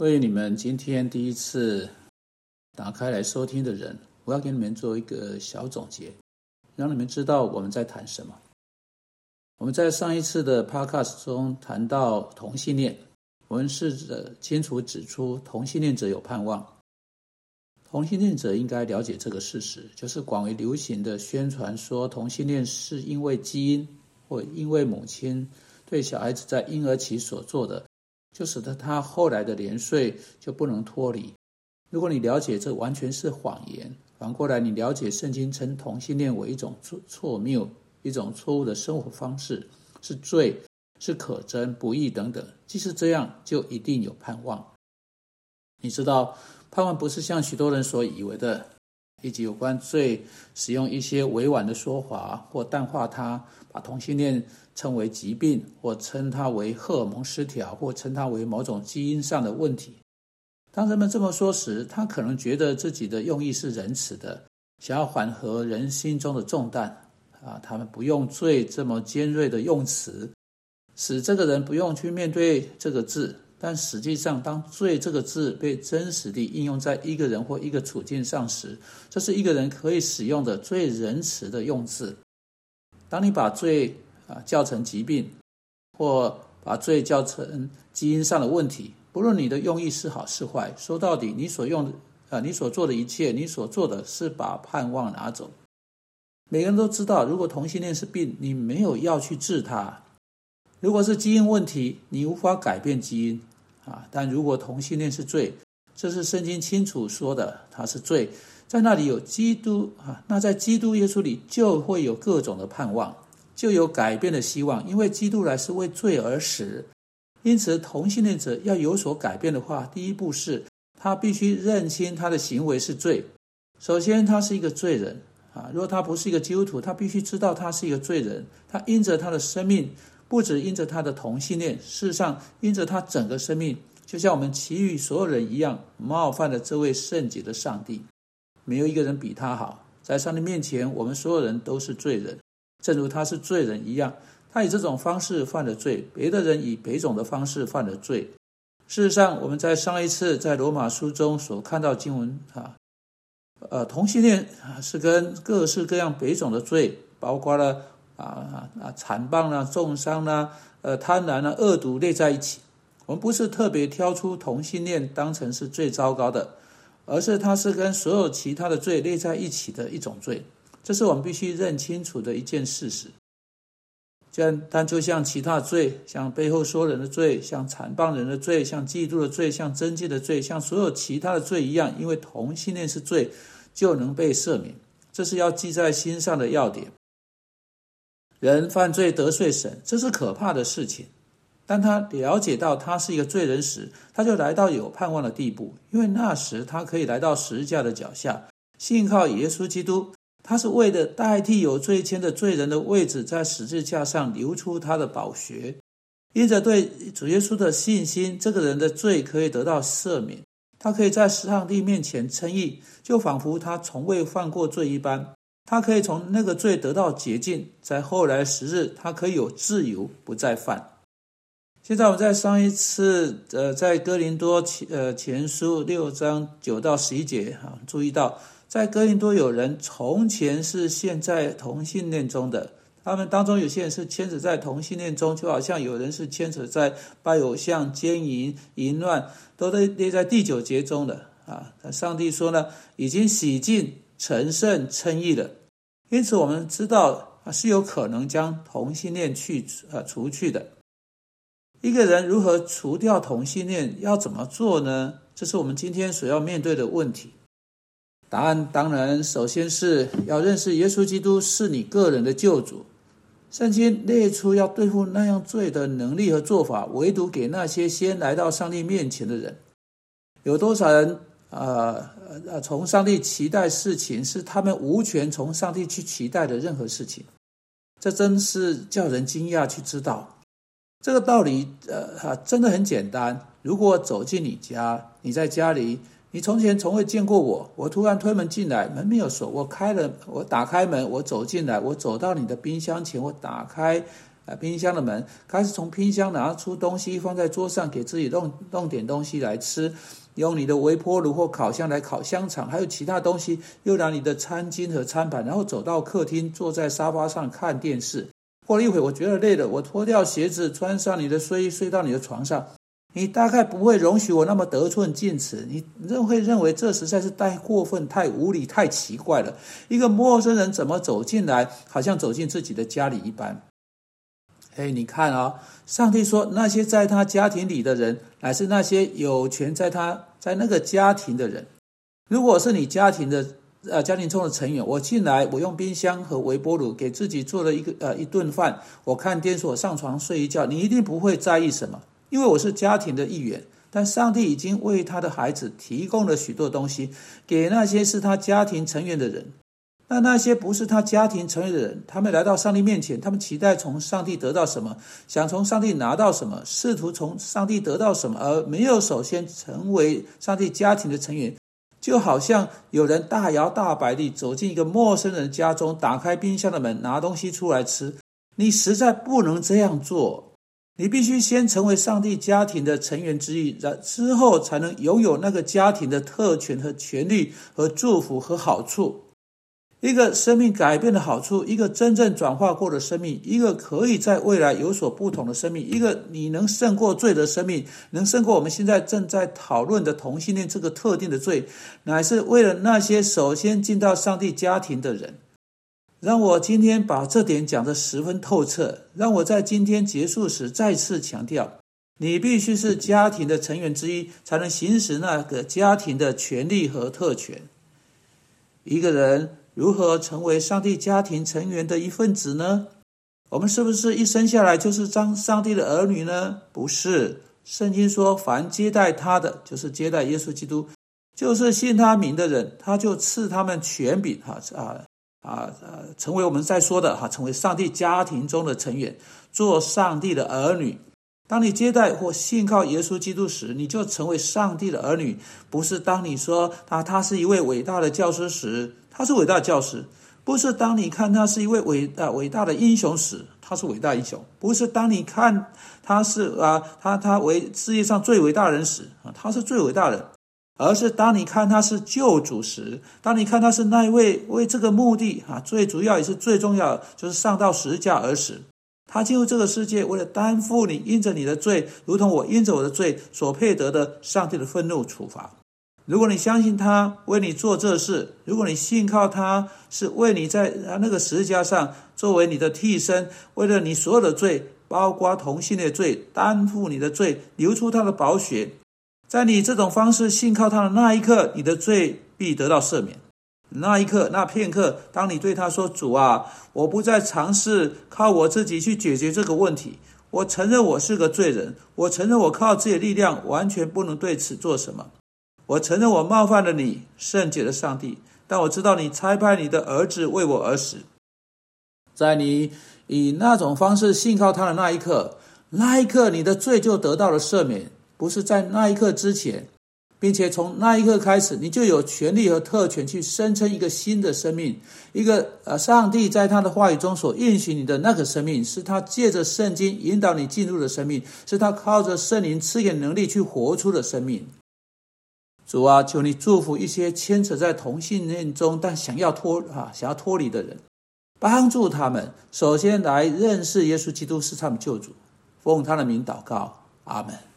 为你们今天第一次打开来收听的人，我要给你们做一个小总结，让你们知道我们在谈什么。我们在上一次的 podcast 中谈到同性恋，我们试着清楚指出同性恋者有盼望。同性恋者应该了解这个事实，就是广为流行的宣传说同性恋是因为基因或因为母亲对小孩子在婴儿期所做的。就使得他后来的年岁就不能脱离。如果你了解这完全是谎言，反过来你了解圣经称同性恋为一种错错谬、一种错误的生活方式，是罪，是可憎、不义等等。即使这样，就一定有盼望。你知道，盼望不是像许多人所以为的。以及有关罪，使用一些委婉的说法或淡化它，把同性恋称为疾病，或称它为荷尔蒙失调，或称它为某种基因上的问题。当人们这么说时，他可能觉得自己的用意是仁慈的，想要缓和人心中的重担。啊，他们不用“罪”这么尖锐的用词，使这个人不用去面对这个字。但实际上，当“罪”这个字被真实地应用在一个人或一个处境上时，这是一个人可以使用的最仁慈的用字。当你把“罪”啊叫成疾病，或把“罪”叫成基因上的问题，不论你的用意是好是坏，说到底，你所用的啊，你所做的一切，你所做的是把盼望拿走。每个人都知道，如果同性恋是病，你没有药去治它；如果是基因问题，你无法改变基因。啊！但如果同性恋是罪，这是圣经清楚说的，它是罪。在那里有基督啊，那在基督耶稣里就会有各种的盼望，就有改变的希望。因为基督来是为罪而死，因此同性恋者要有所改变的话，第一步是他必须认清他的行为是罪。首先，他是一个罪人啊！如果他不是一个基督徒，他必须知道他是一个罪人。他因着他的生命。不止因着他的同性恋，事实上因着他整个生命，就像我们其余所有人一样，冒犯了这位圣洁的上帝。没有一个人比他好，在上帝面前，我们所有人都是罪人，正如他是罪人一样。他以这种方式犯了罪，别的人以别种的方式犯了罪。事实上，我们在上一次在罗马书中所看到经文啊，呃，同性恋是跟各式各样别种的罪，包括了。啊啊啊！残暴啦，重伤啊，呃，贪婪啊，恶毒列在一起。我们不是特别挑出同性恋当成是最糟糕的，而是它是跟所有其他的罪列在一起的一种罪。这是我们必须认清楚的一件事实。但但就像其他罪，像背后说人的罪，像残暴人的罪，像嫉妒的罪，像贞洁的罪，像所有其他的罪一样，因为同性恋是罪，就能被赦免。这是要记在心上的要点。人犯罪得罪神，这是可怕的事情。当他了解到他是一个罪人时，他就来到有盼望的地步，因为那时他可以来到十字架的脚下，信靠耶稣基督。他是为了代替有罪愆的罪人的位置，在十字架上流出他的宝血。因着对主耶稣的信心，这个人的罪可以得到赦免，他可以在上帝面前称义，就仿佛他从未犯过罪一般。他可以从那个罪得到洁净，在后来时日，他可以有自由，不再犯。现在我们在上一次，呃，在哥林多前呃前书六章九到十一节哈，注意到在哥林多有人从前是陷在同性恋中的，他们当中有些人是牵扯在同性恋中，就好像有人是牵扯在拜偶像、奸淫、淫乱，都列列在第九节中的啊。上帝说呢，已经洗净、成圣、称义了。因此，我们知道啊是有可能将同性恋去呃除去的。一个人如何除掉同性恋，要怎么做呢？这是我们今天所要面对的问题。答案当然，首先是要认识耶稣基督是你个人的救主。圣经列出要对付那样罪的能力和做法，唯独给那些先来到上帝面前的人。有多少人？呃呃，从上帝期待事情是他们无权从上帝去期待的任何事情，这真是叫人惊讶。去知道这个道理，呃，真的很简单。如果走进你家，你在家里，你从前从未见过我，我突然推门进来，门没有锁，我开了，我打开门，我走进来，我走到你的冰箱前，我打开啊冰箱的门，开始从冰箱拿出东西放在桌上，给自己弄弄点东西来吃，用你的微波炉或烤箱来烤香肠，还有其他东西，又拿你的餐巾和餐盘，然后走到客厅，坐在沙发上看电视。过了一会，我觉得累了，我脱掉鞋子，穿上你的睡衣，睡到你的床上。你大概不会容许我那么得寸进尺，你认会认为这实在是太过分、太无理、太奇怪了。一个陌生人怎么走进来，好像走进自己的家里一般？哎，你看啊，上帝说那些在他家庭里的人，乃是那些有权在他在那个家庭的人。如果是你家庭的呃家庭中的成员，我进来，我用冰箱和微波炉给自己做了一个呃一顿饭，我看电视，我上床睡一觉，你一定不会在意什么。因为我是家庭的一员，但上帝已经为他的孩子提供了许多东西，给那些是他家庭成员的人。那那些不是他家庭成员的人，他们来到上帝面前，他们期待从上帝得到什么，想从上帝拿到什么，试图从上帝得到什么，而没有首先成为上帝家庭的成员，就好像有人大摇大摆地走进一个陌生人家中，打开冰箱的门，拿东西出来吃。你实在不能这样做。你必须先成为上帝家庭的成员之一，然之后才能拥有那个家庭的特权和权利和祝福和好处。一个生命改变的好处，一个真正转化过的生命，一个可以在未来有所不同的生命，一个你能胜过罪的生命，能胜过我们现在正在讨论的同性恋这个特定的罪，乃是为了那些首先进到上帝家庭的人。让我今天把这点讲得十分透彻。让我在今天结束时再次强调：你必须是家庭的成员之一，才能行使那个家庭的权利和特权。一个人如何成为上帝家庭成员的一份子呢？我们是不是一生下来就是张上帝的儿女呢？不是。圣经说：“凡接待他的，就是接待耶稣基督，就是信他名的人，他就赐他们权柄。”哈啊。啊呃，成为我们在说的哈，成为上帝家庭中的成员，做上帝的儿女。当你接待或信靠耶稣基督时，你就成为上帝的儿女。不是当你说他他是一位伟大的教师时，他是伟大教师；不是当你看他是一位伟大伟大的英雄时，他是伟大英雄；不是当你看他是啊他他为世界上最伟大人时啊，他是最伟大的。而是当你看他是救主时，当你看他是那一位为这个目的啊，最主要也是最重要，就是上到十字架而死。他进入这个世界，为了担负你因着你的罪，如同我因着我的罪所配得的上帝的愤怒处罚。如果你相信他为你做这事，如果你信靠他是为你在那个十字架上作为你的替身，为了你所有的罪，包括同性的罪，担负你的罪，流出他的宝血。在你这种方式信靠他的那一刻，你的罪必得到赦免。那一刻，那片刻，当你对他说：“主啊，我不再尝试靠我自己去解决这个问题。我承认我是个罪人，我承认我靠自己的力量完全不能对此做什么。我承认我冒犯了你，圣洁的上帝。但我知道你差派你的儿子为我而死。在你以那种方式信靠他的那一刻，那一刻，你的罪就得到了赦免。”不是在那一刻之前，并且从那一刻开始，你就有权利和特权去声称一个新的生命，一个呃，上帝在他的话语中所应许你的那个生命，是他借着圣经引导你进入的生命，是他靠着圣灵赐给能力去活出的生命。主啊，求你祝福一些牵扯在同性恋中但想要脱啊想要脱离的人，帮助他们首先来认识耶稣基督是他们救主，奉他的名祷告，阿门。